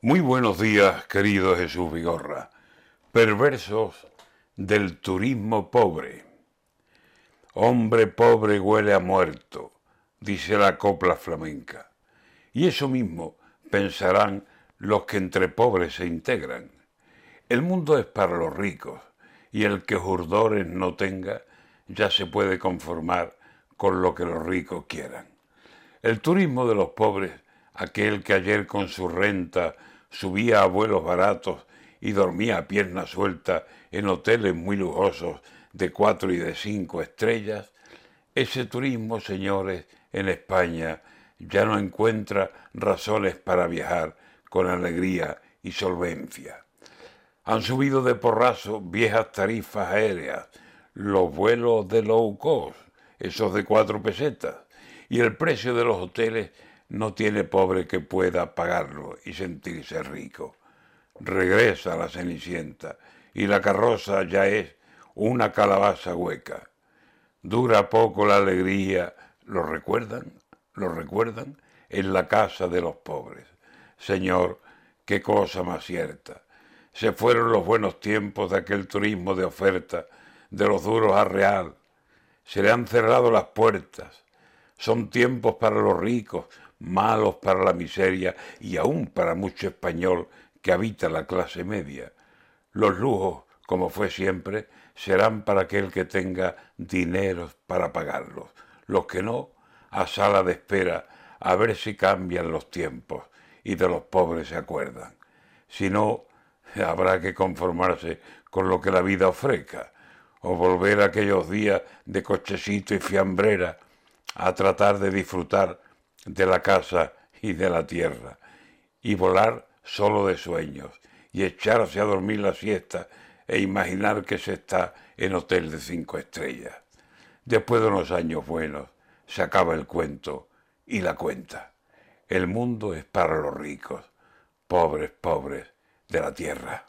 Muy buenos días, querido Jesús Vigorra. Perversos del turismo pobre. Hombre pobre huele a muerto, dice la copla flamenca. Y eso mismo pensarán los que entre pobres se integran. El mundo es para los ricos, y el que jurdores no tenga ya se puede conformar con lo que los ricos quieran. El turismo de los pobres, aquel que ayer con su renta subía a vuelos baratos y dormía a pierna suelta en hoteles muy lujosos de cuatro y de cinco estrellas, ese turismo, señores, en España ya no encuentra razones para viajar con alegría y solvencia. Han subido de porrazo viejas tarifas aéreas, los vuelos de low cost, esos de cuatro pesetas, y el precio de los hoteles no tiene pobre que pueda pagarlo y sentirse rico. Regresa la Cenicienta y la carroza ya es una calabaza hueca. Dura poco la alegría, ¿lo recuerdan? ¿Lo recuerdan? En la casa de los pobres. Señor, qué cosa más cierta. Se fueron los buenos tiempos de aquel turismo de oferta, de los duros a real. Se le han cerrado las puertas. Son tiempos para los ricos, malos para la miseria y aún para mucho español que habita la clase media. Los lujos, como fue siempre, serán para aquel que tenga dinero para pagarlos. Los que no, a sala de espera, a ver si cambian los tiempos y de los pobres se acuerdan. Si no, habrá que conformarse con lo que la vida ofrezca, o volver a aquellos días de cochecito y fiambrera a tratar de disfrutar de la casa y de la tierra, y volar solo de sueños, y echarse a dormir la siesta e imaginar que se está en hotel de cinco estrellas. Después de unos años buenos, se acaba el cuento y la cuenta. El mundo es para los ricos, pobres, pobres de la tierra.